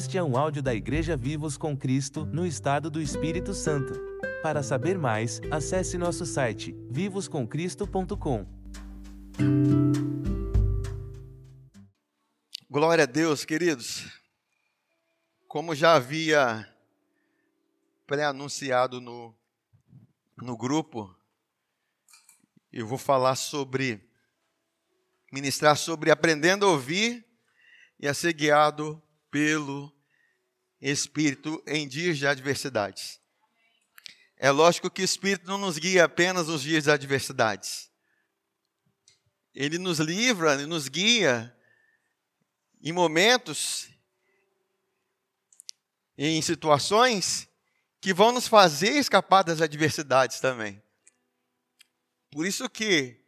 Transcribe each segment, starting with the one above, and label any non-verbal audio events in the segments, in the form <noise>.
Este é um áudio da Igreja Vivos com Cristo, no estado do Espírito Santo. Para saber mais, acesse nosso site vivoscomcristo.com. Glória a Deus, queridos. Como já havia pré-anunciado no, no grupo, eu vou falar sobre, ministrar sobre aprendendo a ouvir e a ser guiado pelo Espírito em dias de adversidades. É lógico que o Espírito não nos guia apenas nos dias de adversidades. Ele nos livra, ele nos guia em momentos, em situações que vão nos fazer escapar das adversidades também. Por isso que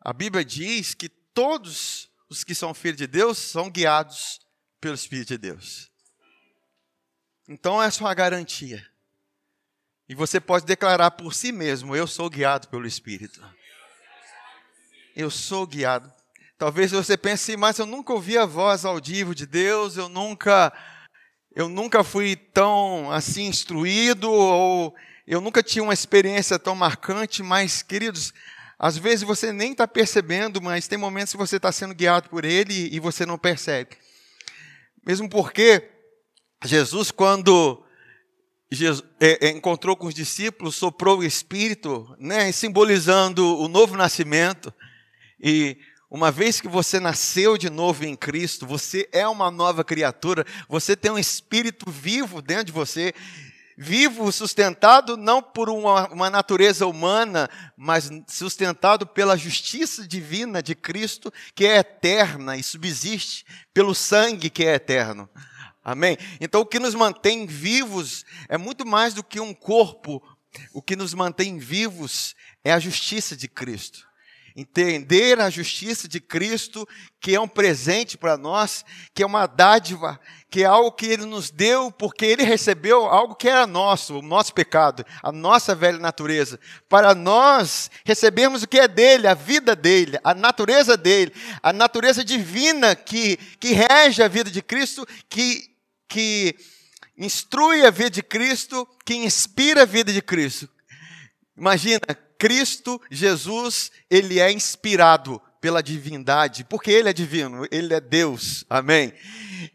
a Bíblia diz que todos os que são filhos de Deus são guiados pelo Espírito de Deus. Então essa é uma garantia. E você pode declarar por si mesmo: Eu sou guiado pelo Espírito. Eu sou guiado. Talvez você pense, mas eu nunca ouvi a voz audível de Deus, eu nunca, eu nunca fui tão assim instruído, ou eu nunca tive uma experiência tão marcante. Mas, queridos, às vezes você nem está percebendo, mas tem momentos que você está sendo guiado por Ele e você não percebe. Mesmo porque Jesus, quando Jesus, é, é, encontrou com os discípulos, soprou o Espírito, né, simbolizando o novo nascimento. E uma vez que você nasceu de novo em Cristo, você é uma nova criatura, você tem um Espírito vivo dentro de você, vivo, sustentado não por uma, uma natureza humana, mas sustentado pela justiça divina de Cristo, que é eterna e subsiste pelo sangue que é eterno. Amém? Então, o que nos mantém vivos é muito mais do que um corpo, o que nos mantém vivos é a justiça de Cristo entender a justiça de Cristo, que é um presente para nós, que é uma dádiva, que é algo que Ele nos deu, porque Ele recebeu algo que era nosso, o nosso pecado, a nossa velha natureza. Para nós recebermos o que é dele, a vida dele, a natureza dele, a natureza divina que, que rege a vida de Cristo, que, que instrui a vida de Cristo, que inspira a vida de Cristo. Imagina, Cristo Jesus, ele é inspirado pela divindade, porque ele é divino, ele é Deus. Amém.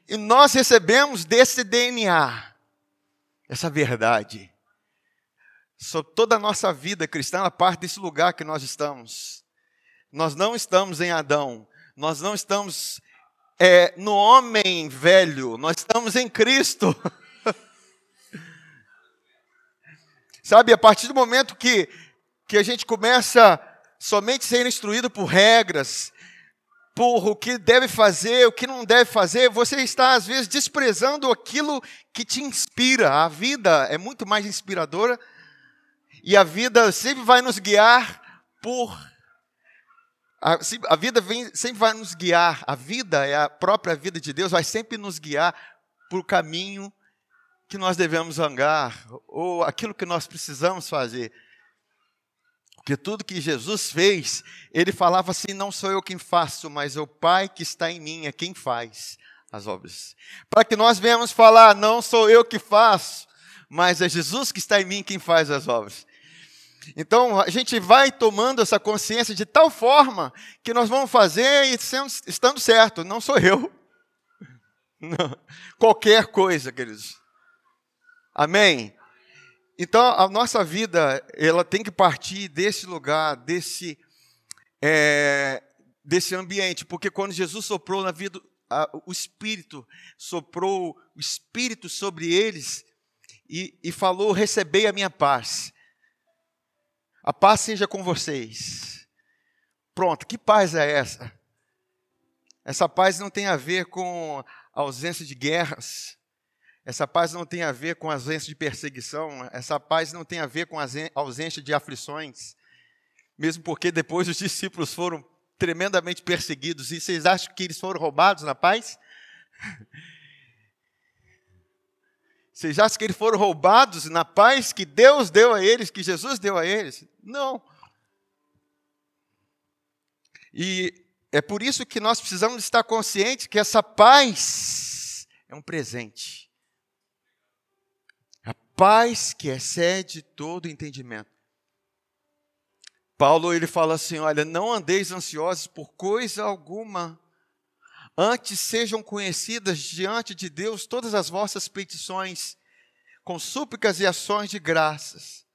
E nós recebemos desse DNA essa verdade. Sobre toda a nossa vida cristã, a parte desse lugar que nós estamos. Nós não estamos em Adão, nós não estamos é, no homem velho, nós estamos em Cristo. <laughs> Sabe, a partir do momento que que a gente começa somente ser instruído por regras, por o que deve fazer, o que não deve fazer, você está às vezes desprezando aquilo que te inspira. A vida é muito mais inspiradora e a vida sempre vai nos guiar por a, a vida vem, sempre vai nos guiar. A vida é a própria vida de Deus, vai sempre nos guiar por caminho que nós devemos andar ou aquilo que nós precisamos fazer. Porque tudo que Jesus fez, ele falava assim: não sou eu quem faço, mas é o Pai que está em mim é quem faz as obras. Para que nós venhamos falar: não sou eu que faço, mas é Jesus que está em mim quem faz as obras. Então a gente vai tomando essa consciência de tal forma que nós vamos fazer e sendo, estando certo, não sou eu. <laughs> Não. Qualquer coisa, queridos. Amém? Então, a nossa vida, ela tem que partir desse lugar, desse, é, desse ambiente, porque quando Jesus soprou na vida, a, o Espírito, soprou o Espírito sobre eles e, e falou: Recebei a minha paz. A paz seja com vocês. Pronto, que paz é essa? Essa paz não tem a ver com a ausência de guerras, essa paz não tem a ver com ausência de perseguição, essa paz não tem a ver com ausência de aflições, mesmo porque depois os discípulos foram tremendamente perseguidos. E vocês acham que eles foram roubados na paz? <laughs> Vocês acham que eles foram roubados na paz que Deus deu a eles, que Jesus deu a eles? Não. E é por isso que nós precisamos estar conscientes que essa paz é um presente. Paz que excede todo entendimento. Paulo ele fala assim: olha, não andeis ansiosos por coisa alguma, antes sejam conhecidas diante de Deus todas as vossas petições, com súplicas e ações de graças.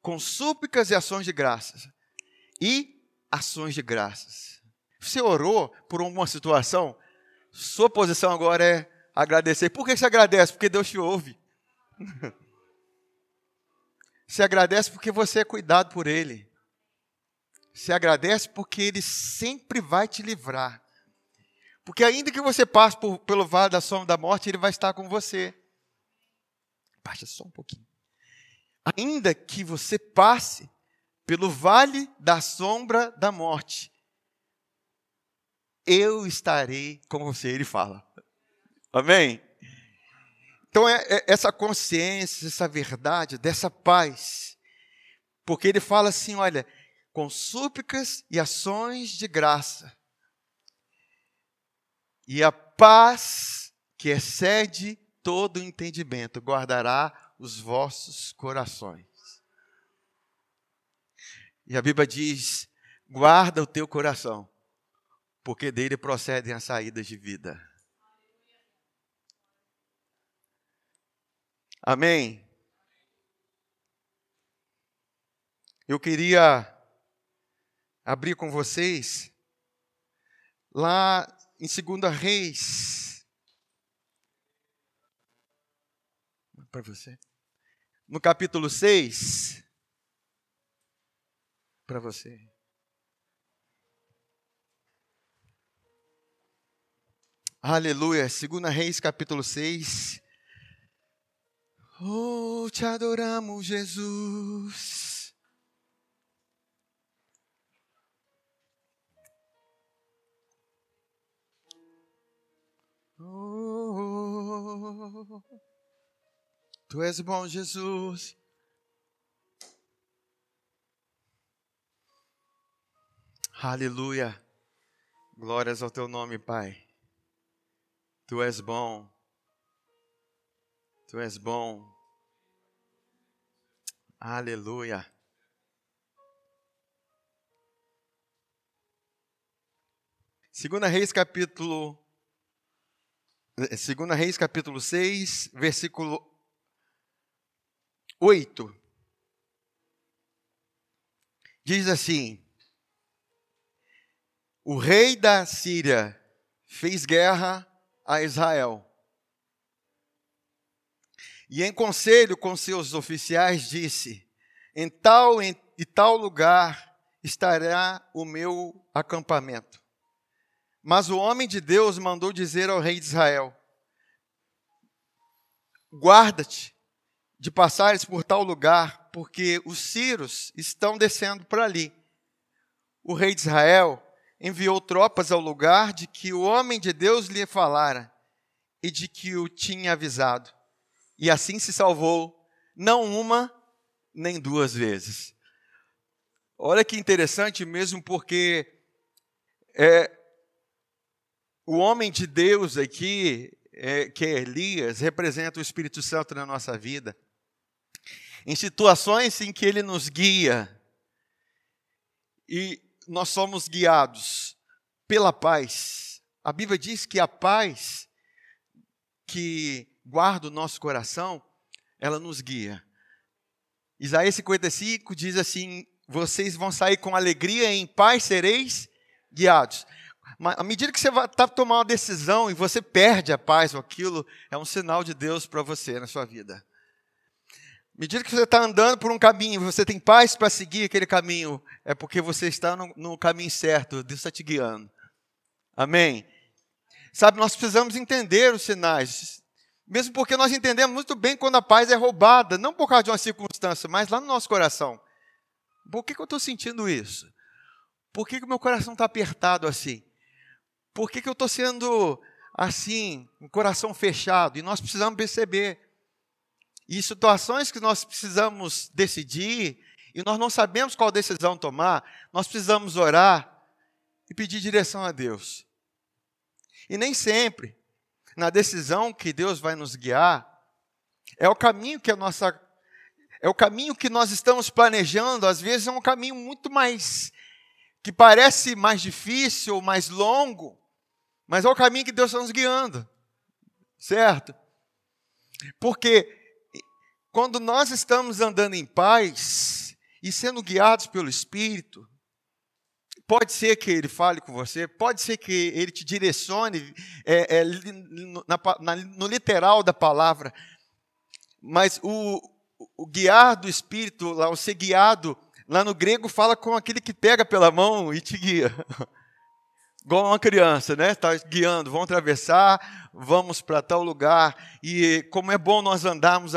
Com súplicas e ações de graças. E ações de graças. Você orou por uma situação, sua posição agora é agradecer. Por que você agradece? Porque Deus te ouve. Você agradece porque você é cuidado por Ele. Você agradece porque Ele sempre vai te livrar. Porque ainda que você passe por, pelo vale da sombra da morte, Ele vai estar com você. Baixa só um pouquinho. Ainda que você passe pelo vale da sombra da morte, eu estarei com você, ele fala. Amém? Então, é, é essa consciência, essa verdade, dessa paz. Porque ele fala assim: olha, com súplicas e ações de graça. E a paz que excede todo o entendimento guardará os vossos corações. E a Bíblia diz: guarda o teu coração, porque dele procedem as saídas de vida. Amém? Eu queria abrir com vocês lá em 2 Reis. Para você. No capítulo 6. Para você. Aleluia. 2 Reis, capítulo 6. Oh, te adoramos, Jesus. Oh, tu és bom, Jesus. Aleluia. Glórias ao teu nome, Pai. Tu és bom. Tu és bom. Aleluia. Segunda Reis capítulo Segunda Reis capítulo 6, versículo 8. Diz assim: O rei da Síria fez guerra a Israel. E em conselho com seus oficiais disse: Em tal e tal lugar estará o meu acampamento. Mas o homem de Deus mandou dizer ao rei de Israel: Guarda-te de passares por tal lugar, porque os sírios estão descendo por ali. O rei de Israel enviou tropas ao lugar de que o homem de Deus lhe falara e de que o tinha avisado e assim se salvou, não uma, nem duas vezes. Olha que interessante mesmo, porque é, o homem de Deus aqui, é, que é Elias, representa o Espírito Santo na nossa vida. Em situações em que ele nos guia, e nós somos guiados pela paz. A Bíblia diz que a paz que guarda o nosso coração, ela nos guia. Isaías 55 diz assim: Vocês vão sair com alegria e em paz sereis guiados. Mas à medida que você está tomando uma decisão e você perde a paz ou aquilo, é um sinal de Deus para você na sua vida. À medida que você está andando por um caminho, você tem paz para seguir aquele caminho, é porque você está no, no caminho certo, Deus está te guiando. Amém? Sabe, nós precisamos entender os sinais. Mesmo porque nós entendemos muito bem quando a paz é roubada, não por causa de uma circunstância, mas lá no nosso coração. Por que, que eu estou sentindo isso? Por que, o meu coração está apertado assim? Por que, que eu estou sendo assim, um coração fechado? E nós precisamos perceber. E situações que nós precisamos decidir, e nós não sabemos qual decisão tomar, nós precisamos orar e pedir direção a Deus. E nem sempre na decisão que Deus vai nos guiar, é o caminho que a nossa é o caminho que nós estamos planejando, às vezes é um caminho muito mais que parece mais difícil, mais longo, mas é o caminho que Deus está nos guiando. Certo? Porque quando nós estamos andando em paz e sendo guiados pelo Espírito, Pode ser que ele fale com você, pode ser que ele te direcione é, é, na, na, no literal da palavra, mas o, o guiar do Espírito, lá, o ser guiado, lá no grego fala com aquele que pega pela mão e te guia. <laughs> Igual uma criança, né? Está guiando, vamos atravessar, vamos para tal lugar. E como é bom nós andarmos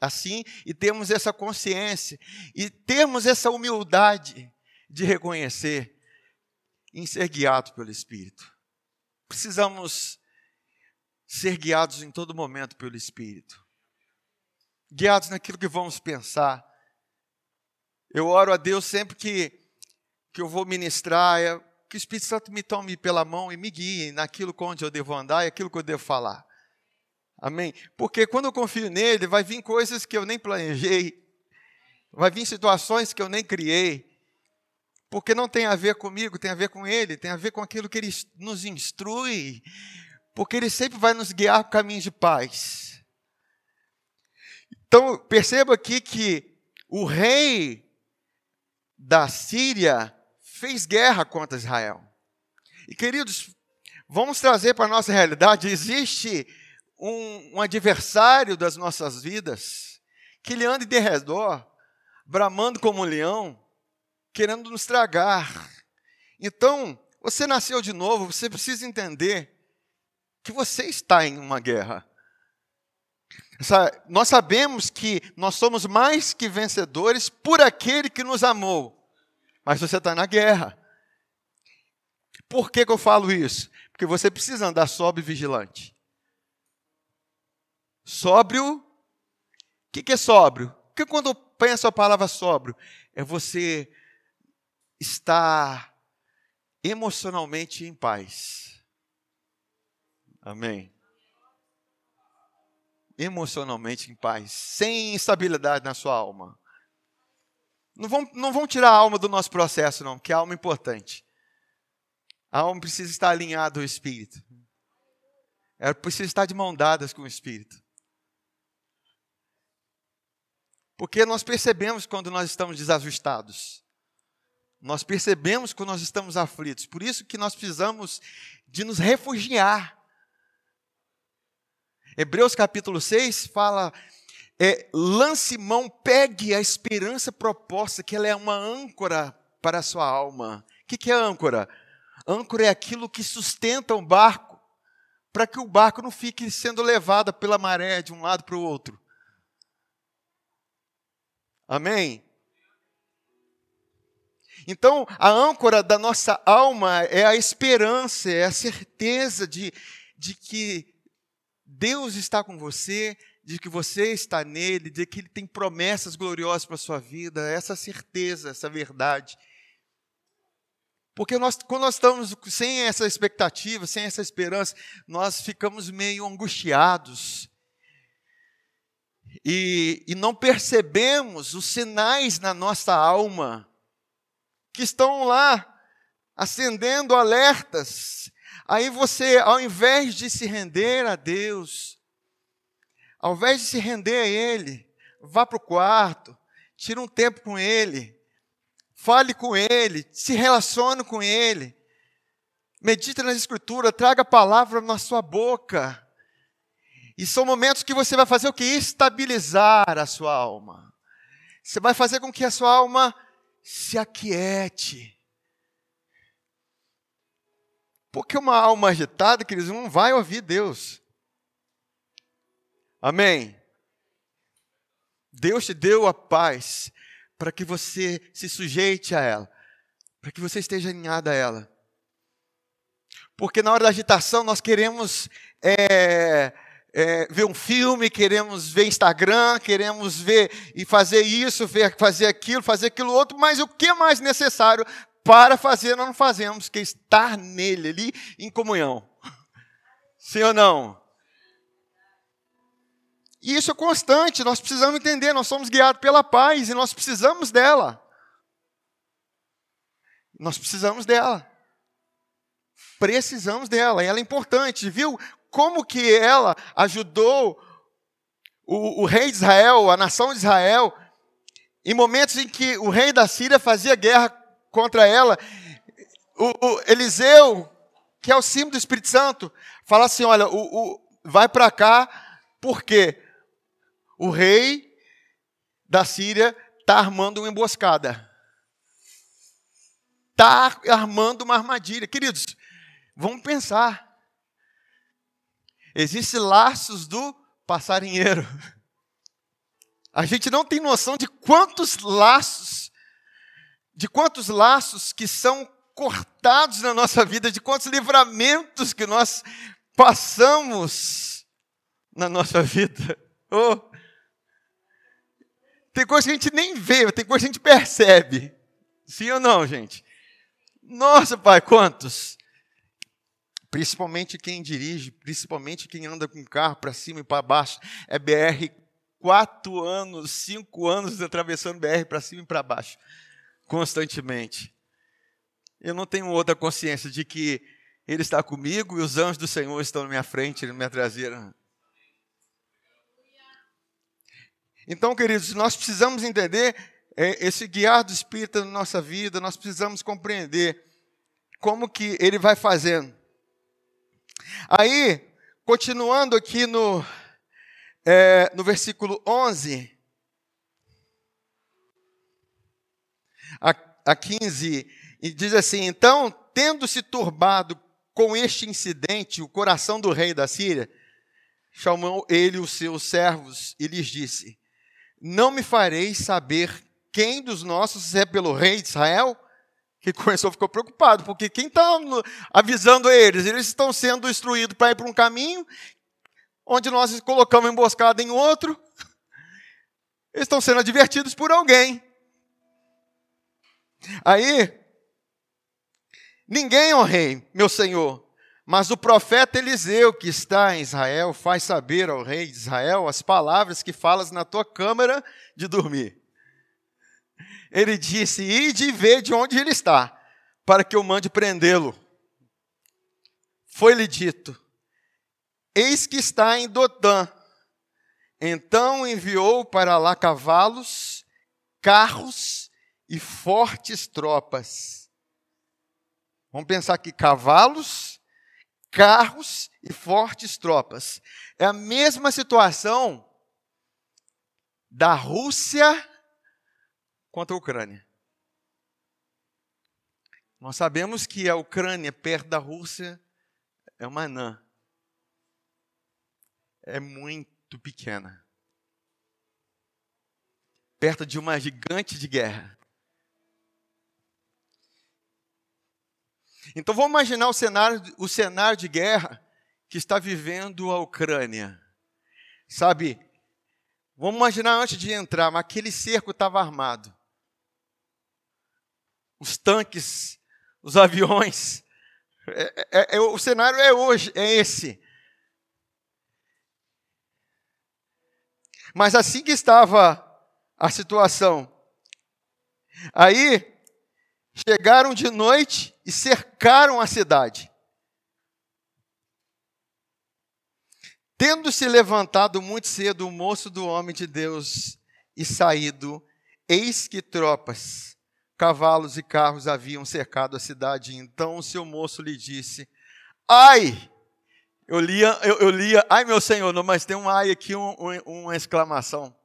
assim e termos essa consciência e termos essa humildade de reconhecer em ser guiado pelo Espírito. Precisamos ser guiados em todo momento pelo Espírito. Guiados naquilo que vamos pensar. Eu oro a Deus sempre que, que eu vou ministrar, é, que o Espírito Santo me tome pela mão e me guie naquilo onde eu devo andar e aquilo que eu devo falar. Amém? Porque quando eu confio nele, vai vir coisas que eu nem planejei, vai vir situações que eu nem criei, porque não tem a ver comigo, tem a ver com Ele, tem a ver com aquilo que Ele nos instrui, porque Ele sempre vai nos guiar para caminhos de paz. Então, perceba aqui que o rei da Síria fez guerra contra Israel. E queridos, vamos trazer para a nossa realidade: existe um, um adversário das nossas vidas que ele anda de redor, bramando como um leão, querendo nos tragar. Então, você nasceu de novo, você precisa entender que você está em uma guerra. Nós sabemos que nós somos mais que vencedores por aquele que nos amou, mas você está na guerra. Por que, que eu falo isso? Porque você precisa andar sóbrio e vigilante. Sóbrio, o que, que é sóbrio? Porque quando eu penso a palavra sóbrio, é você estar emocionalmente em paz. Amém. Emocionalmente em paz, sem instabilidade na sua alma. Não vão, não vão tirar a alma do nosso processo, não, que a alma é importante. A alma precisa estar alinhada ao Espírito. Ela precisa estar de mão dadas com o Espírito. Porque nós percebemos quando nós estamos desajustados. Nós percebemos quando nós estamos aflitos. Por isso que nós precisamos de nos refugiar. Hebreus capítulo 6 fala: é, lance mão, pegue a esperança proposta, que ela é uma âncora para a sua alma. O que, que é âncora? Âncora é aquilo que sustenta um barco, para que o barco não fique sendo levado pela maré de um lado para o outro. Amém? Então, a âncora da nossa alma é a esperança, é a certeza de, de que Deus está com você, de que você está nele, de que ele tem promessas gloriosas para a sua vida, essa certeza, essa verdade. Porque nós, quando nós estamos sem essa expectativa, sem essa esperança, nós ficamos meio angustiados. E, e não percebemos os sinais na nossa alma que estão lá acendendo alertas. Aí você, ao invés de se render a Deus, ao invés de se render a Ele, vá para o quarto, tire um tempo com Ele, fale com Ele, se relacione com Ele, medite nas Escrituras, traga a palavra na sua boca. E são momentos que você vai fazer o que? Estabilizar a sua alma. Você vai fazer com que a sua alma se aquiete. Porque uma alma agitada, queridos, não vai ouvir Deus. Amém? Deus te deu a paz para que você se sujeite a ela, para que você esteja alinhado a ela. Porque na hora da agitação nós queremos é, é, ver um filme, queremos ver Instagram, queremos ver e fazer isso, ver, fazer aquilo, fazer aquilo outro, mas o que mais necessário para fazer nós não fazemos, que é estar nele ali em comunhão. Sim ou não? E isso é constante, nós precisamos entender, nós somos guiados pela paz e nós precisamos dela. Nós precisamos dela. Precisamos dela, e ela é importante, viu? Como que ela ajudou o, o rei de Israel, a nação de Israel, em momentos em que o rei da Síria fazia guerra contra ela. O, o Eliseu, que é o símbolo do Espírito Santo, fala assim: olha, o, o vai para cá, porque o rei da Síria está armando uma emboscada. Está armando uma armadilha. Queridos, vamos pensar. Existem laços do passarinheiro. A gente não tem noção de quantos laços, de quantos laços que são cortados na nossa vida, de quantos livramentos que nós passamos na nossa vida. Oh. Tem coisa que a gente nem vê, tem coisa que a gente percebe. Sim ou não, gente? Nossa, pai, quantos? Principalmente quem dirige, principalmente quem anda com carro para cima e para baixo. É BR quatro anos, cinco anos atravessando BR para cima e para baixo, constantemente. Eu não tenho outra consciência de que Ele está comigo e os anjos do Senhor estão na minha frente, na minha traseira. Então, queridos, nós precisamos entender é, esse guiar do Espírito na nossa vida, nós precisamos compreender como que ele vai fazendo. Aí, continuando aqui no, é, no versículo 11, a, a 15, e diz assim: Então, tendo-se turbado com este incidente o coração do rei da Síria, chamou ele os seus servos e lhes disse: Não me fareis saber quem dos nossos é pelo rei de Israel? Que começou, ficou preocupado, porque quem está avisando eles? Eles estão sendo instruídos para ir para um caminho, onde nós colocamos emboscada em outro. Eles estão sendo advertidos por alguém. Aí, ninguém, ó rei, meu senhor, mas o profeta Eliseu, que está em Israel, faz saber ao rei de Israel as palavras que falas na tua câmara de dormir. Ele disse: Ide e vê de onde ele está, para que eu mande prendê-lo. Foi-lhe dito: Eis que está em Dotã. Então enviou para lá cavalos, carros e fortes tropas. Vamos pensar aqui: cavalos, carros e fortes tropas. É a mesma situação da Rússia contra a Ucrânia. Nós sabemos que a Ucrânia, perto da Rússia, é uma anã. É muito pequena. Perto de uma gigante de guerra. Então vamos imaginar o cenário, o cenário de guerra que está vivendo a Ucrânia. Sabe, vamos imaginar antes de entrar, mas aquele cerco estava armado os tanques, os aviões. É, é, é, o cenário é hoje, é esse. Mas assim que estava a situação, aí chegaram de noite e cercaram a cidade. Tendo se levantado muito cedo o moço do homem de Deus e saído, eis que tropas cavalos e carros haviam cercado a cidade. Então o seu moço lhe disse: Ai! Eu lia, eu, eu lia, ai meu senhor, não, mas tem um ai aqui, um, um, uma exclamação.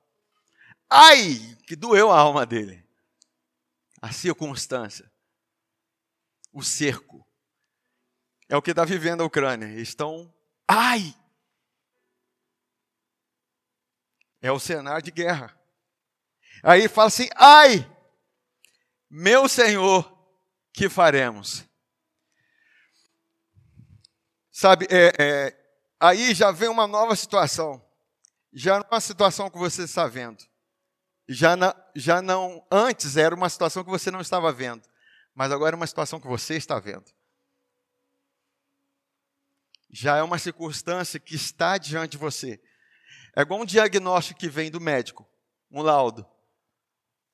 Ai! Que doeu a alma dele. A circunstância. O cerco. É o que está vivendo a Ucrânia. Estão, ai! É o cenário de guerra. Aí fala assim, ai! Meu Senhor, que faremos? Sabe, é, é, aí já vem uma nova situação. Já não é uma situação que você está vendo. Já, já não, antes era uma situação que você não estava vendo. Mas agora é uma situação que você está vendo. Já é uma circunstância que está diante de você. É igual um diagnóstico que vem do médico, um laudo,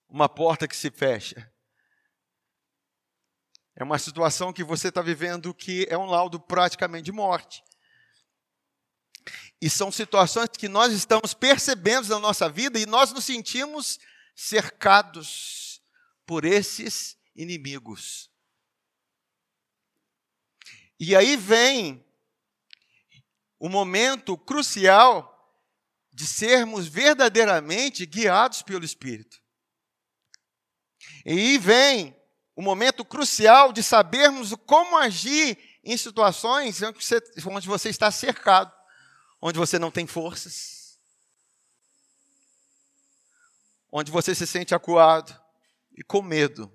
uma porta que se fecha. É uma situação que você está vivendo que é um laudo praticamente de morte. E são situações que nós estamos percebendo na nossa vida e nós nos sentimos cercados por esses inimigos. E aí vem o momento crucial de sermos verdadeiramente guiados pelo Espírito. E aí vem o momento crucial de sabermos como agir em situações onde você está cercado, onde você não tem forças, onde você se sente acuado e com medo.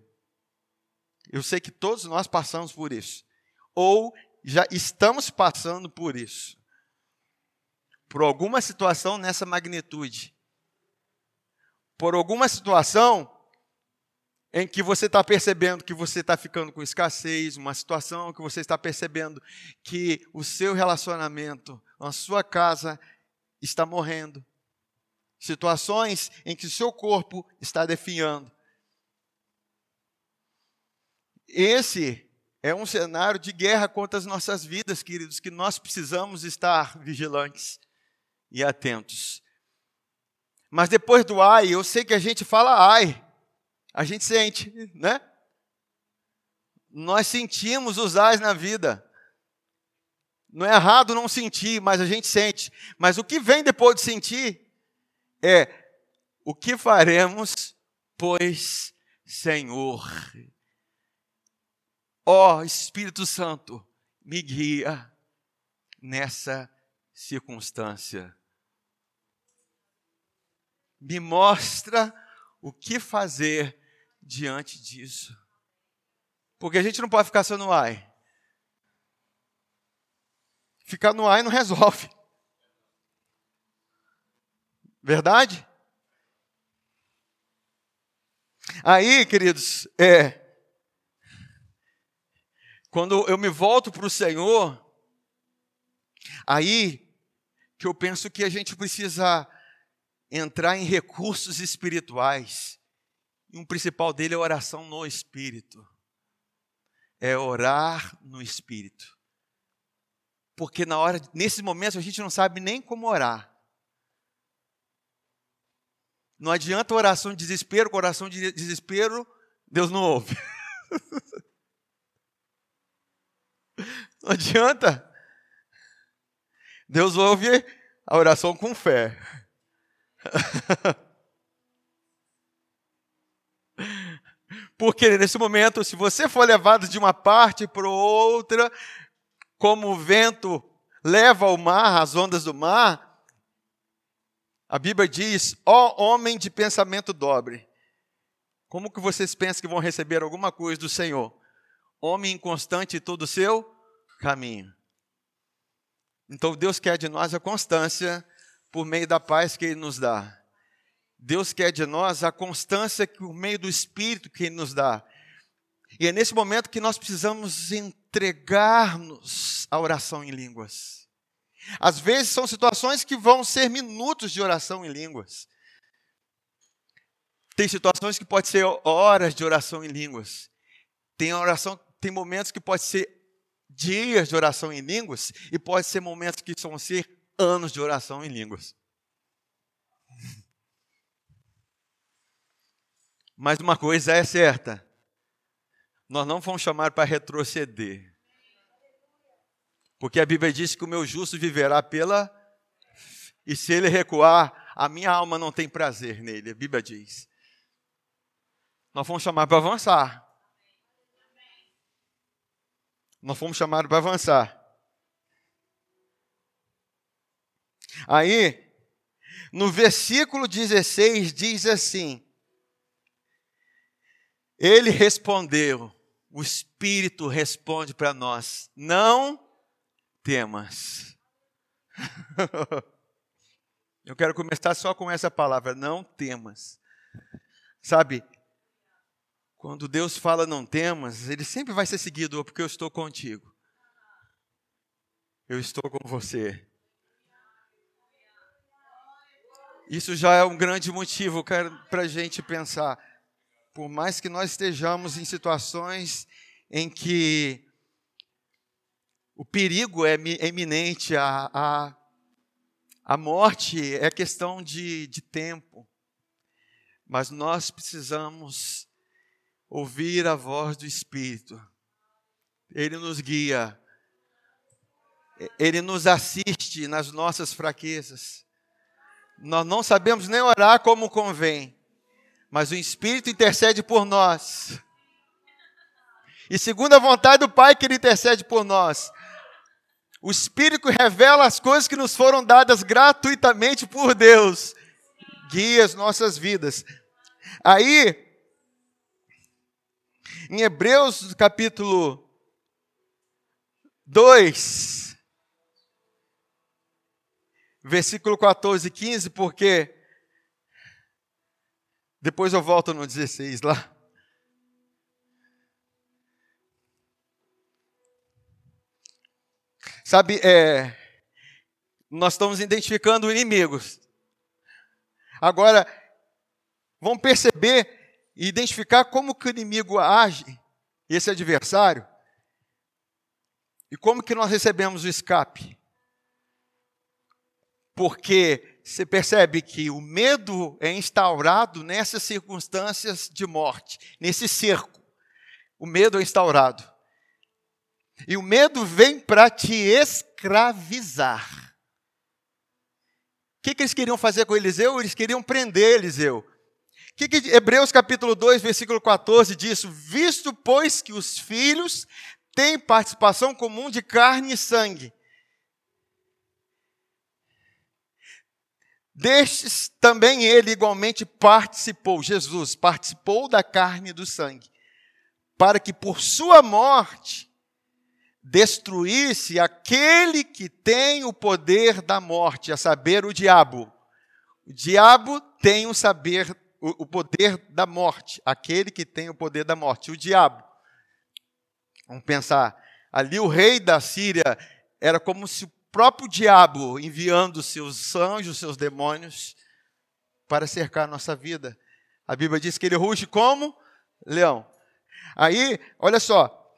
Eu sei que todos nós passamos por isso, ou já estamos passando por isso por alguma situação nessa magnitude, por alguma situação em que você está percebendo que você está ficando com escassez, uma situação que você está percebendo que o seu relacionamento, a sua casa está morrendo, situações em que o seu corpo está definhando. Esse é um cenário de guerra contra as nossas vidas, queridos, que nós precisamos estar vigilantes e atentos. Mas depois do ai, eu sei que a gente fala ai, a gente sente, né? Nós sentimos os ais na vida. Não é errado não sentir, mas a gente sente. Mas o que vem depois de sentir é o que faremos, pois Senhor. Ó oh, Espírito Santo, me guia nessa circunstância me mostra o que fazer diante disso. Porque a gente não pode ficar só no ai. Ficar no ai não resolve. Verdade? Aí, queridos, é. Quando eu me volto para o Senhor, aí que eu penso que a gente precisa entrar em recursos espirituais. E um principal dele é oração no Espírito. É orar no Espírito. Porque na hora, nesses momentos a gente não sabe nem como orar. Não adianta oração de desespero, oração de desespero, Deus não ouve. <laughs> não adianta. Deus ouve a oração com fé. <laughs> Porque nesse momento, se você for levado de uma parte para outra, como o vento leva o mar, as ondas do mar, a Bíblia diz: ó homem de pensamento dobre, como que vocês pensam que vão receber alguma coisa do Senhor? Homem inconstante em todo o seu caminho. Então Deus quer de nós a constância por meio da paz que Ele nos dá. Deus quer de nós a constância por meio do Espírito que Ele nos dá. E é nesse momento que nós precisamos entregar-nos à oração em línguas. Às vezes são situações que vão ser minutos de oração em línguas. Tem situações que pode ser horas de oração em línguas. Tem oração, tem momentos que pode ser dias de oração em línguas e pode ser momentos que vão ser anos de oração em línguas. Mas uma coisa é certa: nós não vamos chamar para retroceder. Porque a Bíblia diz que o meu justo viverá pela. E se ele recuar, a minha alma não tem prazer nele. A Bíblia diz. Nós fomos chamar para avançar. Nós fomos chamados para avançar. Aí, no versículo 16, diz assim: Ele respondeu, o Espírito responde para nós: Não temas. <laughs> Eu quero começar só com essa palavra, não temas. Sabe, quando Deus fala não temas, ele sempre vai ser seguido, porque eu estou contigo. Eu estou com você. Isso já é um grande motivo para a gente pensar. Por mais que nós estejamos em situações em que o perigo é eminente, a, a, a morte é questão de, de tempo, mas nós precisamos ouvir a voz do Espírito. Ele nos guia, ele nos assiste nas nossas fraquezas. Nós não sabemos nem orar como convém, mas o Espírito intercede por nós. E segundo a vontade do Pai que Ele intercede por nós, o Espírito revela as coisas que nos foram dadas gratuitamente por Deus, guia as nossas vidas. Aí, em Hebreus capítulo 2, versículo 14 e 15, porque depois eu volto no 16 lá. Sabe, é, nós estamos identificando inimigos. Agora, vamos perceber e identificar como que o inimigo age, esse adversário, e como que nós recebemos o escape. Porque você percebe que o medo é instaurado nessas circunstâncias de morte, nesse cerco. O medo é instaurado. E o medo vem para te escravizar. O que, que, eles queriam fazer com Eliseu? Eles queriam prender Eliseu. O que, que Hebreus capítulo 2, versículo 14 diz? Visto, pois, que os filhos têm participação comum de carne e sangue. Destes também ele igualmente participou, Jesus participou da carne e do sangue, para que por sua morte destruísse aquele que tem o poder da morte, a saber, o diabo. O diabo tem o saber, o, poder da morte, aquele que tem o poder da morte, o diabo. Vamos pensar, ali o rei da Síria era como se próprio diabo enviando seus anjos, seus demônios, para cercar a nossa vida. A Bíblia diz que ele ruge como leão. Aí, olha só,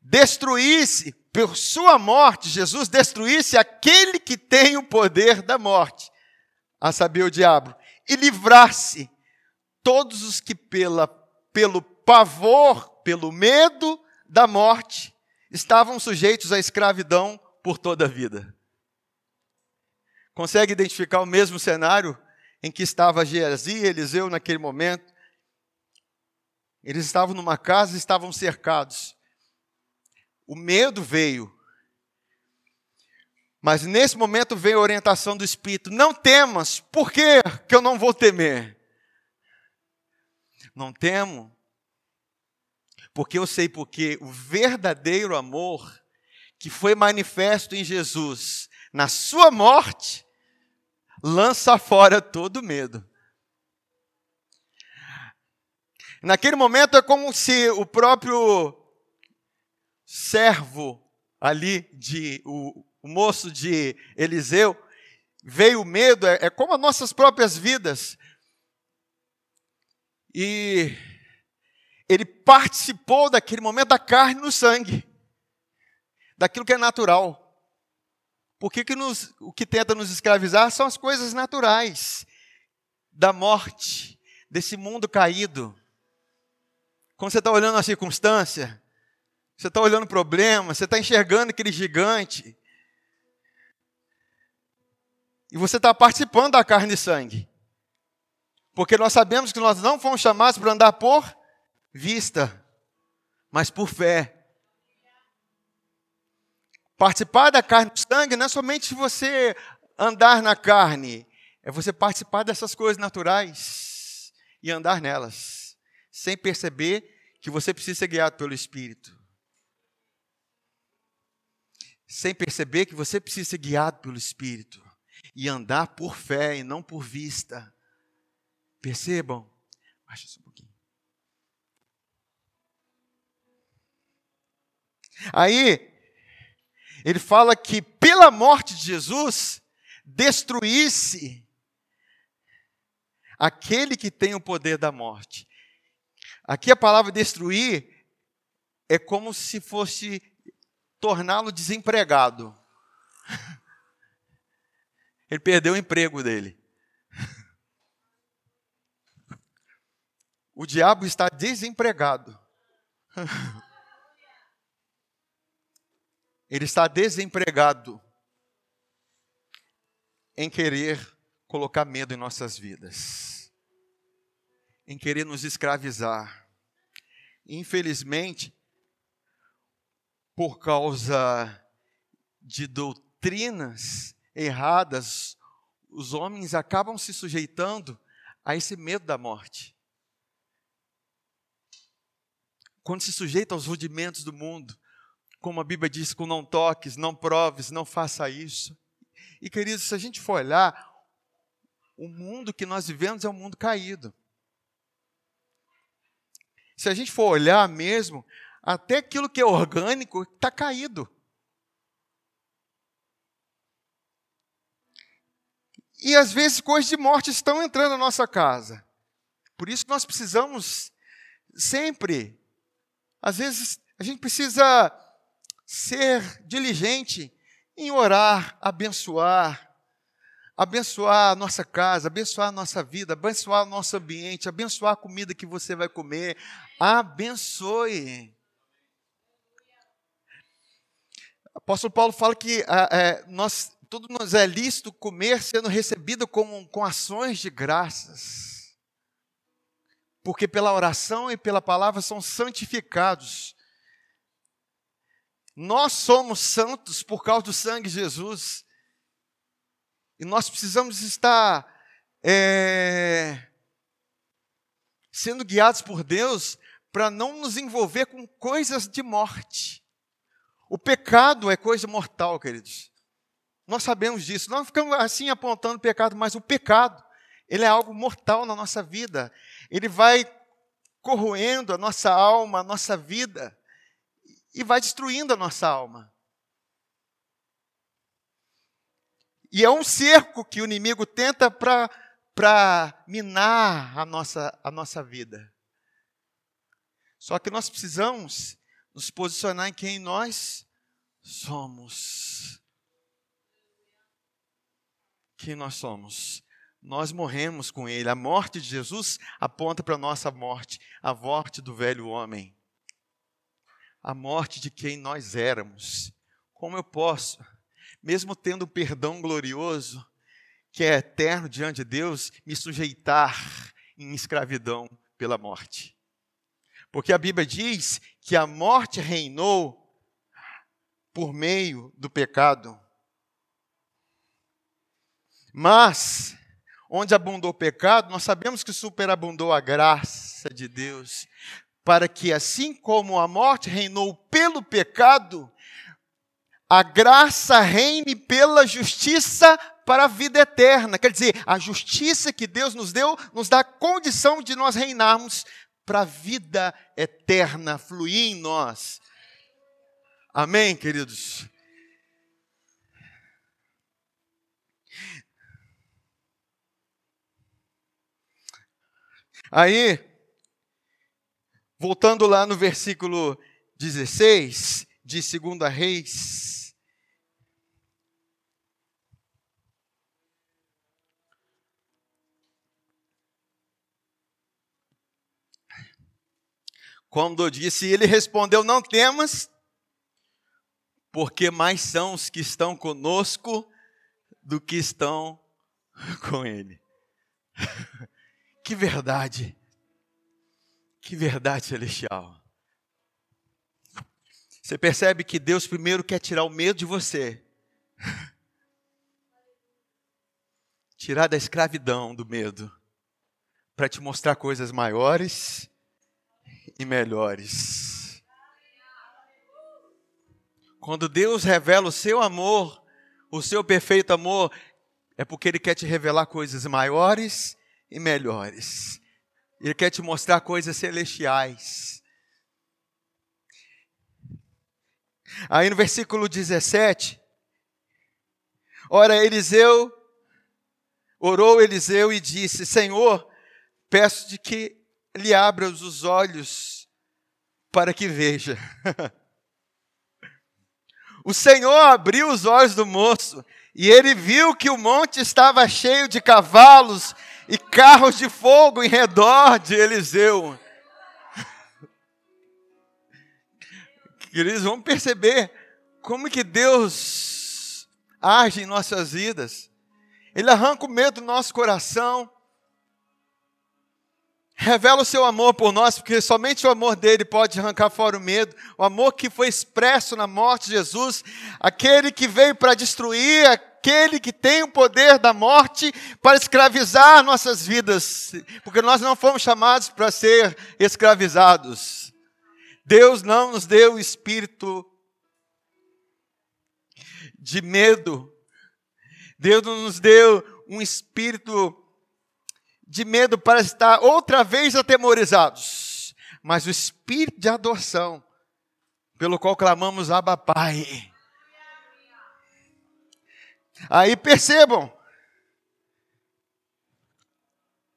destruísse, por sua morte, Jesus destruísse aquele que tem o poder da morte, a saber, o diabo, e livrasse todos os que, pela, pelo pavor, pelo medo da morte, estavam sujeitos à escravidão por toda a vida. Consegue identificar o mesmo cenário em que estava Geazi e Eliseu naquele momento? Eles estavam numa casa e estavam cercados. O medo veio. Mas nesse momento veio a orientação do Espírito: não temas, por que, que eu não vou temer? Não temo, porque eu sei porque o verdadeiro amor que foi manifesto em Jesus, na sua morte, lança fora todo medo. Naquele momento é como se o próprio servo ali de o, o moço de Eliseu, veio o medo, é, é como as nossas próprias vidas. E ele participou daquele momento da carne no sangue, daquilo que é natural. Porque que nos, o que tenta nos escravizar são as coisas naturais, da morte, desse mundo caído. Quando você está olhando a circunstância, você está olhando o problema, você está enxergando aquele gigante. E você está participando da carne e sangue. Porque nós sabemos que nós não fomos chamados para andar por vista, mas por fé. Participar da carne e sangue não é somente você andar na carne, é você participar dessas coisas naturais e andar nelas, sem perceber que você precisa ser guiado pelo Espírito sem perceber que você precisa ser guiado pelo Espírito e andar por fé e não por vista. Percebam? Baixa isso um pouquinho. Aí, ele fala que pela morte de Jesus, destruísse aquele que tem o poder da morte. Aqui a palavra destruir é como se fosse torná-lo desempregado. <laughs> Ele perdeu o emprego dele. <laughs> O diabo está desempregado. <laughs> Ele está desempregado em querer colocar medo em nossas vidas, em querer nos escravizar. Infelizmente, por causa de doutrinas erradas, os homens acabam se sujeitando a esse medo da morte. Quando se sujeita aos rudimentos do mundo, como a Bíblia diz, com não toques, não proves, não faça isso. E queridos, se a gente for olhar, o mundo que nós vivemos é um mundo caído. Se a gente for olhar mesmo, até aquilo que é orgânico está caído. E às vezes coisas de morte estão entrando na nossa casa. Por isso nós precisamos sempre, às vezes a gente precisa ser diligente em orar, abençoar, abençoar a nossa casa, abençoar a nossa vida, abençoar o nosso ambiente, abençoar a comida que você vai comer. Abençoe. Apóstolo Paulo fala que é, nós, tudo nos é lícito comer sendo recebido com, com ações de graças. Porque pela oração e pela palavra são santificados. Nós somos santos por causa do sangue de Jesus. E nós precisamos estar é, sendo guiados por Deus para não nos envolver com coisas de morte. O pecado é coisa mortal, queridos. Nós sabemos disso. Não ficamos assim apontando o pecado, mas o pecado, ele é algo mortal na nossa vida. Ele vai corroendo a nossa alma, a nossa vida e vai destruindo a nossa alma. E é um cerco que o inimigo tenta para minar a nossa, a nossa vida. Só que nós precisamos nos posicionar em quem nós somos. Quem nós somos. Nós morremos com Ele. A morte de Jesus aponta para a nossa morte, a morte do velho homem a morte de quem nós éramos. Como eu posso, mesmo tendo o perdão glorioso, que é eterno diante de Deus, me sujeitar em escravidão pela morte? Porque a Bíblia diz que a morte reinou por meio do pecado. Mas, onde abundou o pecado, nós sabemos que superabundou a graça de Deus para que, assim como a morte reinou pelo pecado, a graça reine pela justiça para a vida eterna. Quer dizer, a justiça que Deus nos deu nos dá a condição de nós reinarmos para a vida eterna fluir em nós. Amém, queridos? Aí, Voltando lá no versículo 16 de 2 Reis. Quando disse, ele respondeu: Não temas, porque mais são os que estão conosco do que estão com ele. <laughs> que verdade. Que verdade celestial. Você percebe que Deus primeiro quer tirar o medo de você. <laughs> Tirar da escravidão do medo. Para te mostrar coisas maiores e melhores. Quando Deus revela o seu amor, o seu perfeito amor, é porque Ele quer te revelar coisas maiores e melhores. Ele quer te mostrar coisas celestiais. Aí no versículo 17, ora Eliseu orou Eliseu e disse: Senhor, peço de que lhe abra os olhos para que veja. <laughs> o Senhor abriu os olhos do moço e ele viu que o monte estava cheio de cavalos e carros de fogo em redor de Eliseu. <laughs> Queridos, vamos perceber como que Deus age em nossas vidas. Ele arranca o medo do nosso coração, revela o seu amor por nós, porque somente o amor dele pode arrancar fora o medo, o amor que foi expresso na morte de Jesus, aquele que veio para destruir, aquele que tem o poder da morte para escravizar nossas vidas, porque nós não fomos chamados para ser escravizados. Deus não nos deu o espírito de medo. Deus não nos deu um espírito de medo para estar outra vez atemorizados, mas o espírito de adoção, pelo qual clamamos Abba Pai. Aí percebam,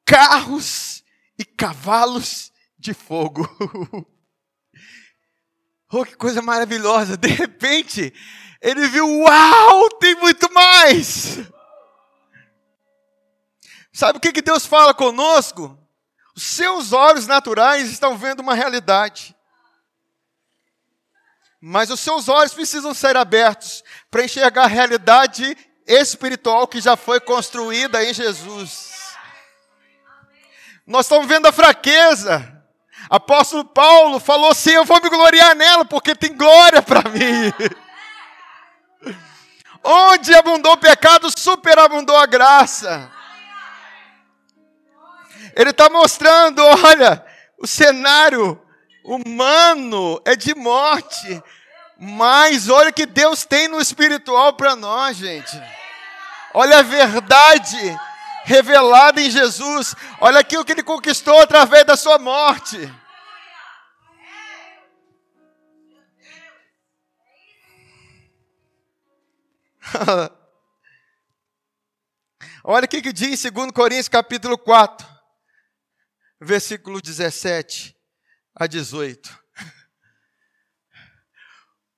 carros e cavalos de fogo. <laughs> oh, que coisa maravilhosa! De repente, ele viu, uau, tem muito mais! Sabe o que, que Deus fala conosco? Os seus olhos naturais estão vendo uma realidade. Mas os seus olhos precisam ser abertos para enxergar a realidade espiritual que já foi construída em Jesus. Nós estamos vendo a fraqueza. Apóstolo Paulo falou assim: Eu vou me gloriar nela, porque tem glória para mim. <laughs> Onde abundou o pecado, superabundou a graça. Ele está mostrando: olha, o cenário humano é de morte, mas olha o que Deus tem no espiritual para nós, gente. Olha a verdade revelada em Jesus. Olha aquilo que ele conquistou através da sua morte. <laughs> Olha o que, que diz em 2 Coríntios capítulo 4, versículo 17 a 18. <laughs>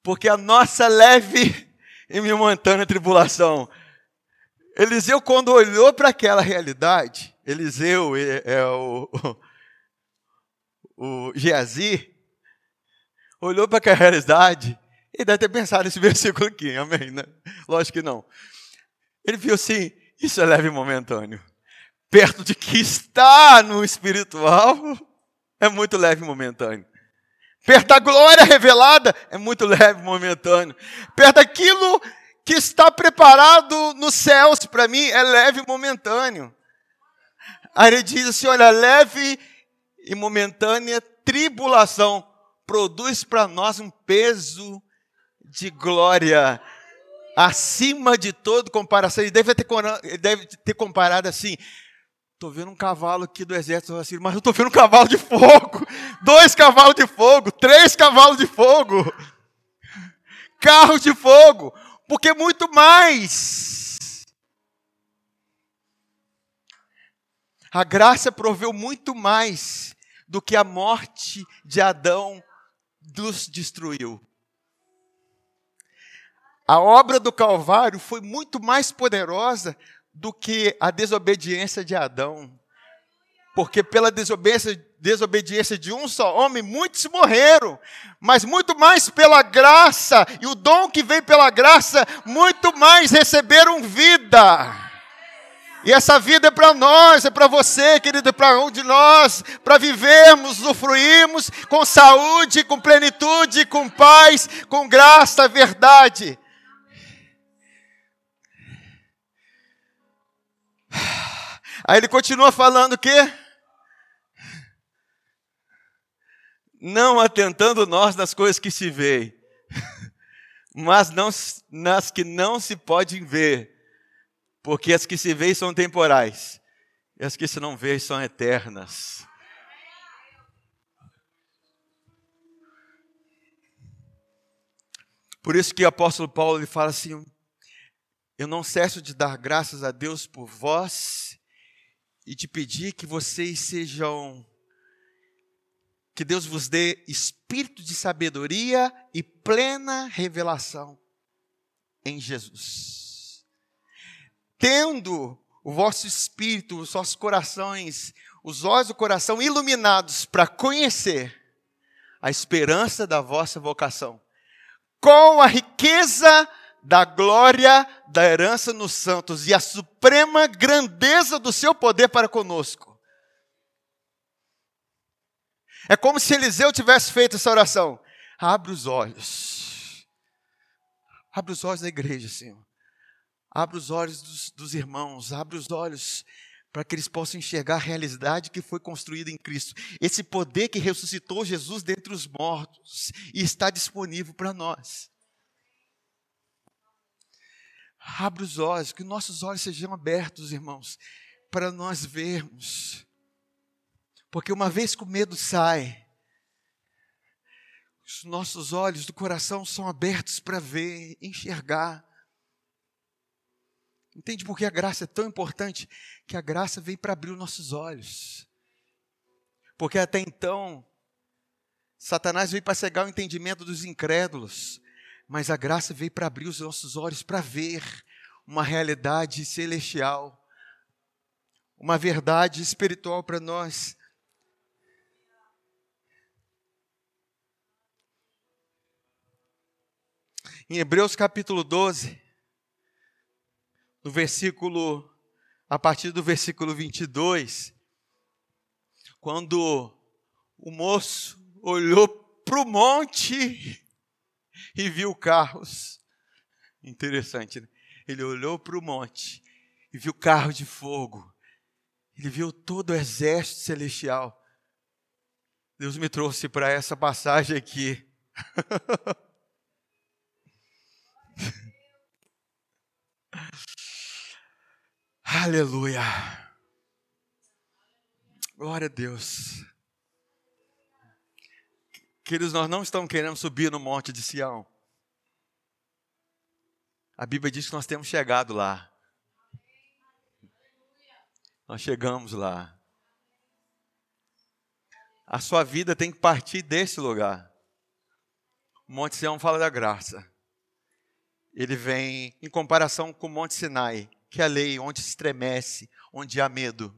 Porque a nossa leve e momentânea tribulação Eliseu, quando olhou para aquela realidade, Eliseu é, é o, o, o Geazi, olhou para aquela realidade e deve ter pensado nesse <laughs> versículo aqui, amém? Né? Lógico que não. Ele viu assim: isso é leve e momentâneo. Perto de que está no espiritual, é muito leve e momentâneo. Perto da glória revelada, é muito leve e momentâneo. Perto daquilo que está preparado nos céus para mim é leve e momentâneo. Aí ele diz assim: olha, leve e momentânea tribulação produz para nós um peso de glória acima de todo comparação. Ele deve ter, ele deve ter comparado assim. Estou vendo um cavalo aqui do exército assim, mas eu estou vendo um cavalo de fogo, dois cavalos de fogo, três cavalos de fogo, carros de fogo porque muito mais. A graça proveu muito mais do que a morte de Adão nos destruiu. A obra do Calvário foi muito mais poderosa do que a desobediência de Adão. Porque pela desobediência desobediência de um só homem, muitos morreram, mas muito mais pela graça e o dom que vem pela graça, muito mais receberam vida. E essa vida é para nós, é para você, querido, é para um de nós, para vivermos, usufruirmos com saúde, com plenitude, com paz, com graça, verdade. Aí ele continua falando o quê? Não atentando nós nas coisas que se veem, <laughs> mas não, nas que não se podem ver, porque as que se veem são temporais, e as que se não veem são eternas. Por isso que o apóstolo Paulo ele fala assim: eu não cesso de dar graças a Deus por vós e de pedir que vocês sejam que Deus vos dê espírito de sabedoria e plena revelação em Jesus. Tendo o vosso espírito, os vossos corações, os olhos do coração iluminados para conhecer a esperança da vossa vocação, com a riqueza da glória da herança nos santos e a suprema grandeza do seu poder para conosco é como se Eliseu tivesse feito essa oração. Abre os olhos. Abre os olhos da igreja, Senhor. Abre os olhos dos, dos irmãos. Abre os olhos para que eles possam enxergar a realidade que foi construída em Cristo. Esse poder que ressuscitou Jesus dentre os mortos e está disponível para nós. Abre os olhos, que nossos olhos sejam abertos, irmãos, para nós vermos porque uma vez que o medo sai, os nossos olhos do coração são abertos para ver, enxergar. Entende por que a graça é tão importante? Que a graça veio para abrir os nossos olhos. Porque até então, Satanás veio para cegar o entendimento dos incrédulos, mas a graça veio para abrir os nossos olhos para ver uma realidade celestial, uma verdade espiritual para nós. Em Hebreus capítulo 12, no versículo, a partir do versículo 22, quando o moço olhou para o monte <laughs> e viu carros. Interessante, né? Ele olhou para o monte e viu carros de fogo. Ele viu todo o exército celestial. Deus me trouxe para essa passagem aqui. <laughs> Aleluia. Glória a Deus. Queridos, nós não estamos querendo subir no monte de Sião. A Bíblia diz que nós temos chegado lá. Nós chegamos lá. A sua vida tem que partir desse lugar. O Monte Sião fala da graça ele vem em comparação com o Monte Sinai, que a lei onde se estremece, onde há medo.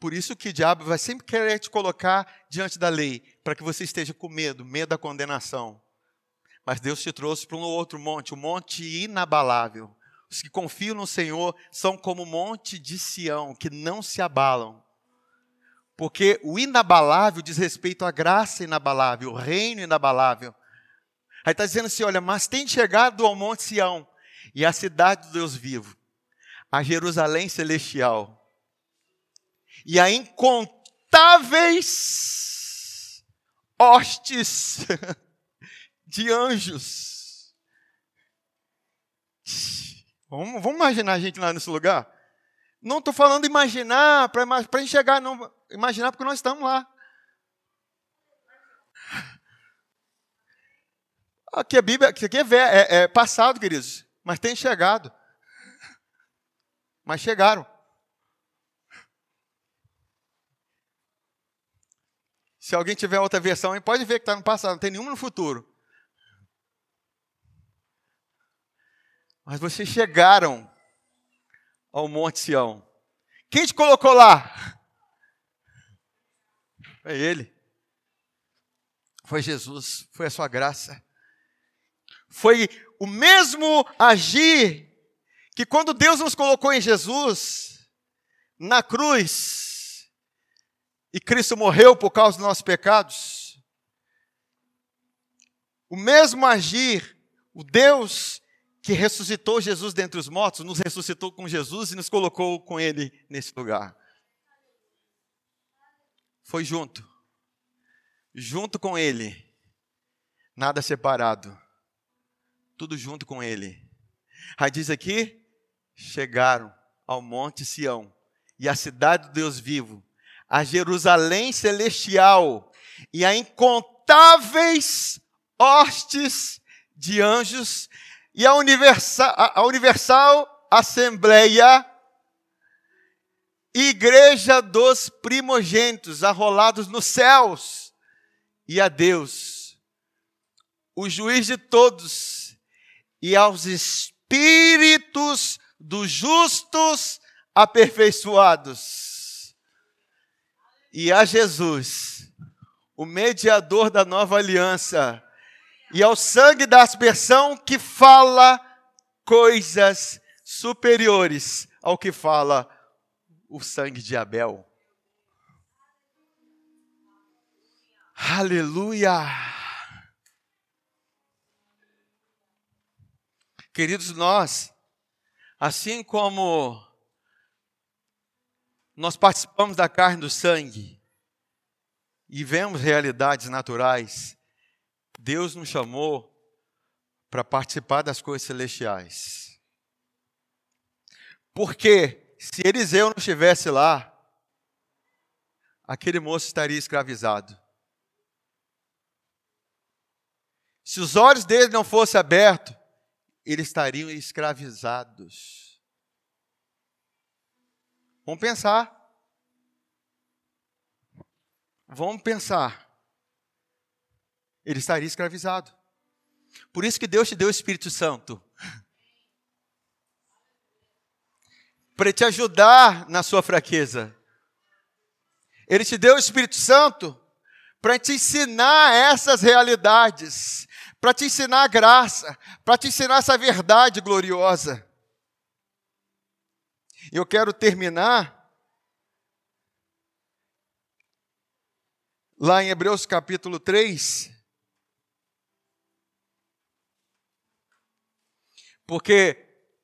Por isso que o diabo vai sempre querer te colocar diante da lei, para que você esteja com medo, medo da condenação. Mas Deus te trouxe para um outro monte, o um monte inabalável. Os que confiam no Senhor são como o monte de Sião, que não se abalam. Porque o inabalável diz respeito à graça inabalável, o reino inabalável. Aí está dizendo assim: olha, mas tem chegado ao Monte Sião e à cidade do Deus vivo, a Jerusalém celestial, e a incontáveis hostes <laughs> de anjos. Vamos, vamos imaginar a gente lá nesse lugar? Não estou falando imaginar para enxergar, não. Imaginar porque nós estamos lá. Aqui a Bíblia, aqui é, é, é passado, queridos, mas tem chegado. Mas chegaram. Se alguém tiver outra versão, pode ver que está no passado, não tem nenhuma no futuro. Mas vocês chegaram ao Monte Sião. Quem te colocou lá? Foi Ele. Foi Jesus, foi a sua graça. Foi o mesmo agir que quando Deus nos colocou em Jesus, na cruz, e Cristo morreu por causa dos nossos pecados, o mesmo agir, o Deus que ressuscitou Jesus dentre os mortos, nos ressuscitou com Jesus e nos colocou com Ele nesse lugar. Foi junto, junto com Ele, nada separado tudo junto com ele. Aí diz aqui: chegaram ao Monte Sião e à cidade do Deus vivo, a Jerusalém celestial e a incontáveis hostes de anjos e a universal, a universal Assembleia, Igreja dos primogênitos, arrolados nos céus, e a Deus, o juiz de todos, e aos espíritos dos justos aperfeiçoados, e a Jesus, o mediador da nova aliança, e ao sangue da aspersão que fala coisas superiores ao que fala o sangue de Abel. Aleluia! Queridos, nós, assim como nós participamos da carne do sangue e vemos realidades naturais, Deus nos chamou para participar das coisas celestiais. Porque se Eliseu não estivesse lá, aquele moço estaria escravizado. Se os olhos dele não fossem abertos, eles estariam escravizados. Vamos pensar. Vamos pensar ele estaria escravizado. Por isso que Deus te deu o Espírito Santo. <laughs> Para te ajudar na sua fraqueza. Ele te deu o Espírito Santo para te ensinar essas realidades, para te ensinar a graça, para te ensinar essa verdade gloriosa. Eu quero terminar lá em Hebreus capítulo 3, Porque,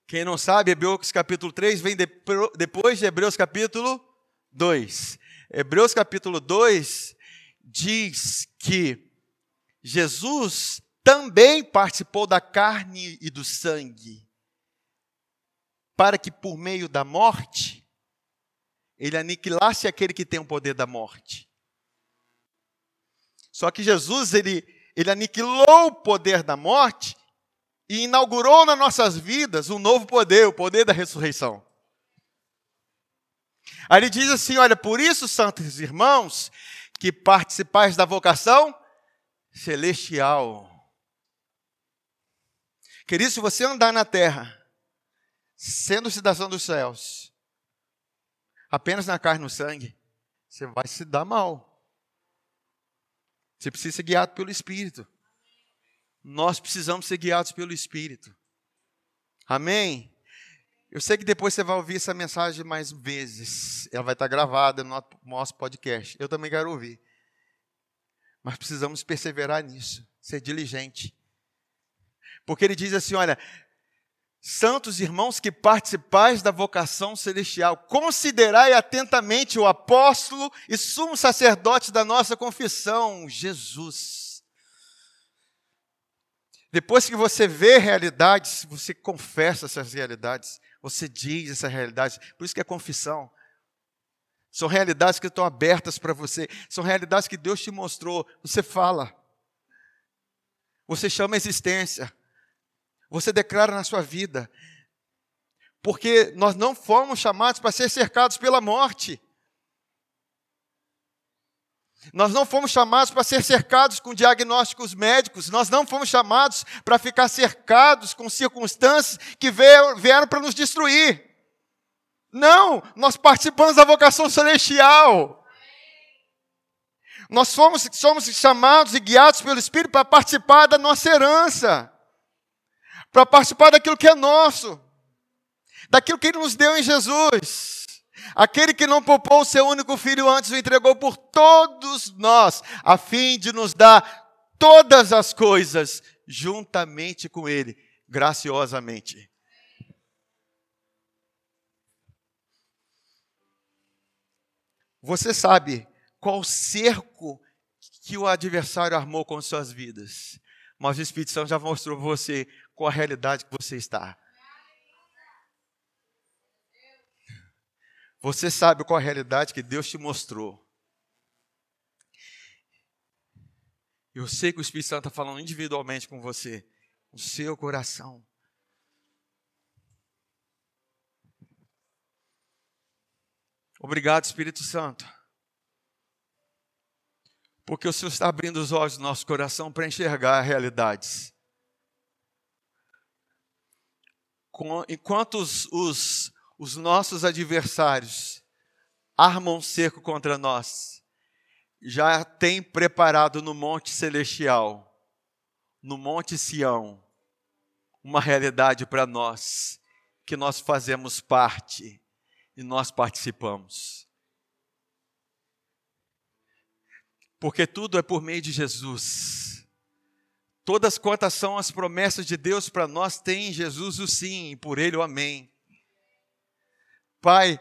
quem não sabe, Hebreus capítulo 3 vem depois de Hebreus capítulo 2. Hebreus capítulo 2 diz que Jesus também participou da carne e do sangue, para que por meio da morte, ele aniquilasse aquele que tem o poder da morte. Só que Jesus, ele, ele aniquilou o poder da morte e inaugurou nas nossas vidas um novo poder, o poder da ressurreição. Aí ele diz assim: Olha, por isso, santos irmãos, que participais da vocação celestial. Querido, se você andar na terra, sendo cidadão dos céus, apenas na carne e no sangue, você vai se dar mal. Você precisa ser guiado pelo Espírito nós precisamos ser guiados pelo Espírito. Amém? Eu sei que depois você vai ouvir essa mensagem mais vezes. Ela vai estar gravada no nosso podcast. Eu também quero ouvir. Mas precisamos perseverar nisso, ser diligente. Porque ele diz assim: olha, santos irmãos que participais da vocação celestial, considerai atentamente o apóstolo e sumo sacerdote da nossa confissão, Jesus depois que você vê realidades, você confessa essas realidades, você diz essas realidades. Por isso que é confissão. São realidades que estão abertas para você, são realidades que Deus te mostrou. Você fala, você chama a existência, você declara na sua vida, porque nós não fomos chamados para ser cercados pela morte. Nós não fomos chamados para ser cercados com diagnósticos médicos, nós não fomos chamados para ficar cercados com circunstâncias que vieram para nos destruir. Não, nós participamos da vocação celestial. Nós fomos, somos chamados e guiados pelo Espírito para participar da nossa herança, para participar daquilo que é nosso, daquilo que Ele nos deu em Jesus. Aquele que não poupou o seu único filho antes o entregou por todos nós, a fim de nos dar todas as coisas juntamente com ele, graciosamente. Você sabe qual cerco que o adversário armou com suas vidas, mas o Espírito Santo já mostrou você com a realidade que você está. Você sabe qual a realidade que Deus te mostrou. Eu sei que o Espírito Santo está falando individualmente com você, o seu coração. Obrigado, Espírito Santo. Porque o Senhor está abrindo os olhos do nosso coração para enxergar realidades Enquanto os, os, os nossos adversários armam cerco contra nós, já tem preparado no Monte Celestial, no Monte Sião, uma realidade para nós, que nós fazemos parte e nós participamos. Porque tudo é por meio de Jesus. Todas quantas são as promessas de Deus para nós, tem em Jesus o sim, e por Ele o amém. Pai,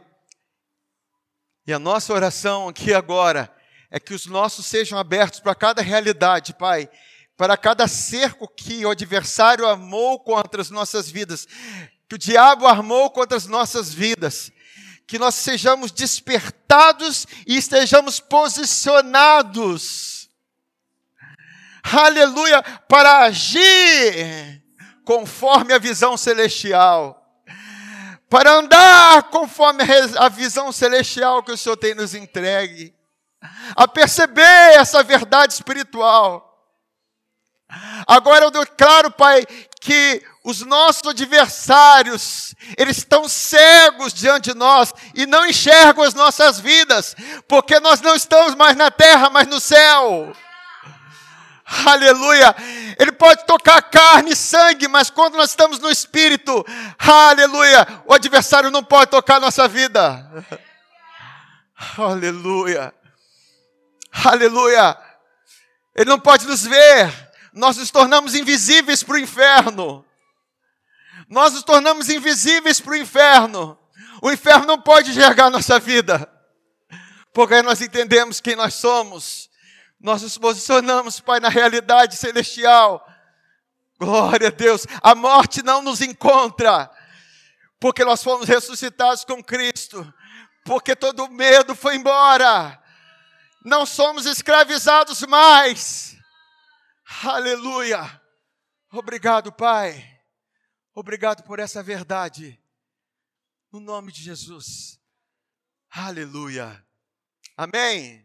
e a nossa oração aqui agora é que os nossos sejam abertos para cada realidade, Pai, para cada cerco que o adversário armou contra as nossas vidas, que o diabo armou contra as nossas vidas, que nós sejamos despertados e estejamos posicionados, aleluia, para agir conforme a visão celestial, para andar conforme a visão celestial que o Senhor tem nos entregue, a perceber essa verdade espiritual. Agora eu declaro, Pai, que os nossos adversários, eles estão cegos diante de nós e não enxergam as nossas vidas, porque nós não estamos mais na terra, mas no céu. Aleluia. Ele pode tocar carne e sangue, mas quando nós estamos no espírito, aleluia, o adversário não pode tocar nossa vida. <laughs> Aleluia. Aleluia. Ele não pode nos ver nós nos tornamos invisíveis para o inferno. Nós nos tornamos invisíveis para o inferno. O inferno não pode enxergar nossa vida, porque aí nós entendemos quem nós somos. Nós nos posicionamos, Pai, na realidade celestial. Glória a Deus. A morte não nos encontra, porque nós fomos ressuscitados com Cristo, porque todo medo foi embora. Não somos escravizados mais Aleluia! Obrigado, Pai. Obrigado por essa verdade. No nome de Jesus. Aleluia. Amém.